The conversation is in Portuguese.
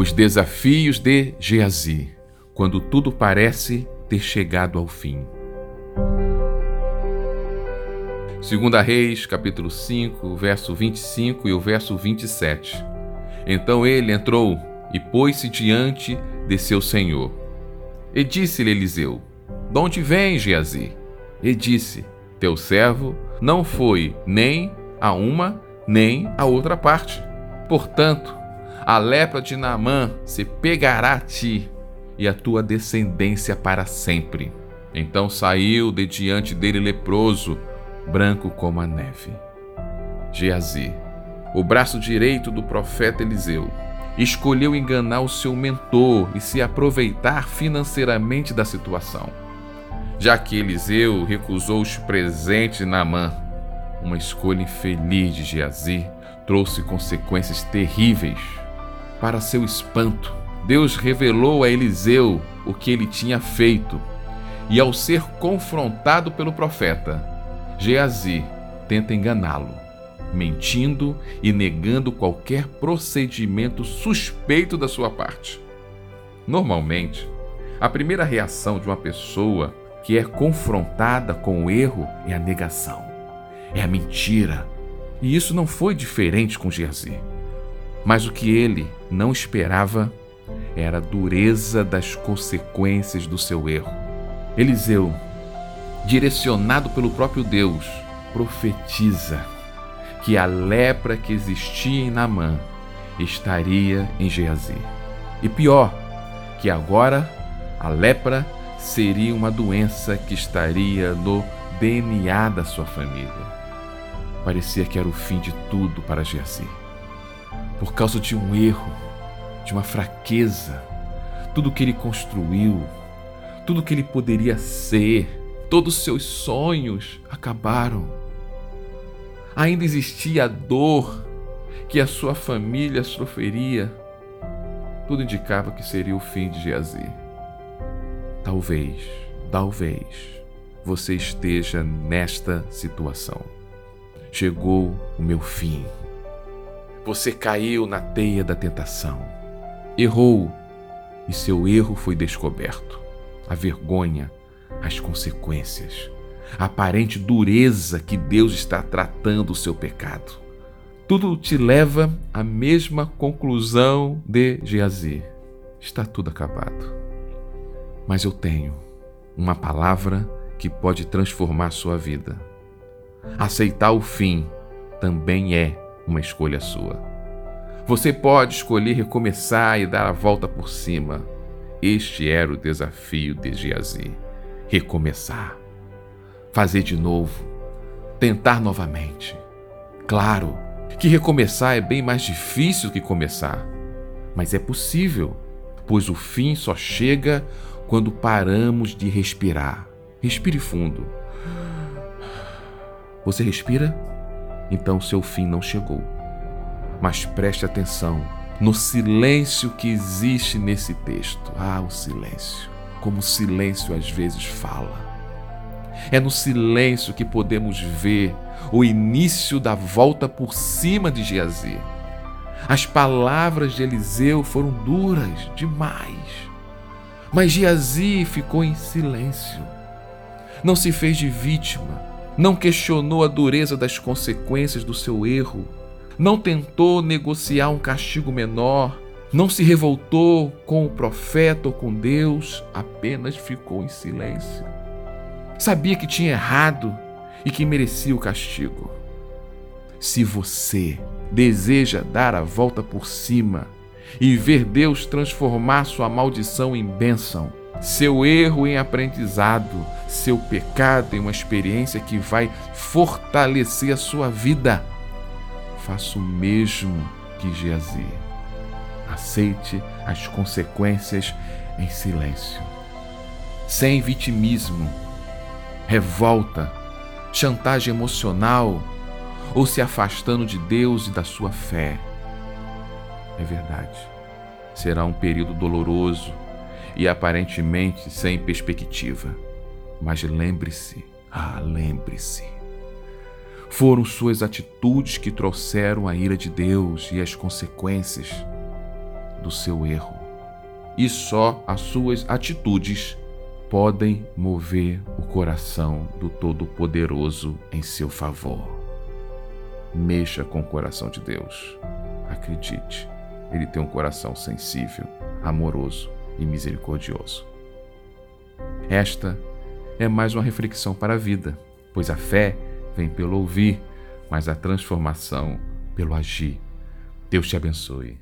Os desafios de Geazi, quando tudo parece ter chegado ao fim. Segunda Reis, capítulo 5, verso 25 e o verso 27. Então ele entrou e pôs-se diante de seu senhor. E disse-lhe Eliseu: De onde vem, Geazi? E disse: Teu servo não foi nem a uma nem a outra parte. Portanto, a lepra de Naamã se pegará a ti e a tua descendência para sempre. Então saiu de diante dele leproso, branco como a neve. Geazi, o braço direito do profeta Eliseu, escolheu enganar o seu mentor e se aproveitar financeiramente da situação. Já que Eliseu recusou os presentes de Naamã, uma escolha infeliz de Geazi trouxe consequências terríveis. Para seu espanto, Deus revelou a Eliseu o que ele tinha feito, e ao ser confrontado pelo profeta, Geazi tenta enganá-lo, mentindo e negando qualquer procedimento suspeito da sua parte. Normalmente, a primeira reação de uma pessoa que é confrontada com o erro é a negação, é a mentira. E isso não foi diferente com Geazi. Mas o que ele não esperava era a dureza das consequências do seu erro. Eliseu direcionado pelo próprio Deus, profetiza que a lepra que existia em Naamã estaria em Geazi. E pior, que agora a lepra seria uma doença que estaria no DNA da sua família. Parecia que era o fim de tudo para Geazi. Por causa de um erro, de uma fraqueza, tudo que ele construiu, tudo que ele poderia ser, Todos os seus sonhos acabaram. Ainda existia a dor que a sua família sofreria. Tudo indicava que seria o fim de Geazi. Talvez, talvez você esteja nesta situação. Chegou o meu fim. Você caiu na teia da tentação. Errou e seu erro foi descoberto. A vergonha as consequências, a aparente dureza que Deus está tratando o seu pecado. Tudo te leva à mesma conclusão de Geazi. Está tudo acabado. Mas eu tenho uma palavra que pode transformar sua vida. Aceitar o fim também é uma escolha sua. Você pode escolher recomeçar e dar a volta por cima. Este era o desafio de Geazi recomeçar, fazer de novo, tentar novamente. Claro que recomeçar é bem mais difícil que começar, mas é possível, pois o fim só chega quando paramos de respirar. Respire fundo. Você respira? Então seu fim não chegou. Mas preste atenção no silêncio que existe nesse texto. Ah, o silêncio como o silêncio às vezes fala. É no silêncio que podemos ver o início da volta por cima de Geazi. As palavras de Eliseu foram duras demais. Mas Geazi ficou em silêncio. Não se fez de vítima, não questionou a dureza das consequências do seu erro, não tentou negociar um castigo menor, não se revoltou com o profeta ou com Deus, apenas ficou em silêncio. Sabia que tinha errado e que merecia o castigo. Se você deseja dar a volta por cima e ver Deus transformar sua maldição em bênção, seu erro em aprendizado, seu pecado em uma experiência que vai fortalecer a sua vida, faça o mesmo que Geazi aceite as consequências em silêncio. Sem vitimismo, revolta, chantagem emocional ou se afastando de Deus e da sua fé. É verdade. Será um período doloroso e aparentemente sem perspectiva. Mas lembre-se, ah, lembre-se. Foram suas atitudes que trouxeram a ira de Deus e as consequências do seu erro. E só as suas atitudes podem mover o coração do Todo-Poderoso em seu favor. Mexa com o coração de Deus. Acredite, ele tem um coração sensível, amoroso e misericordioso. Esta é mais uma reflexão para a vida, pois a fé vem pelo ouvir, mas a transformação pelo agir. Deus te abençoe.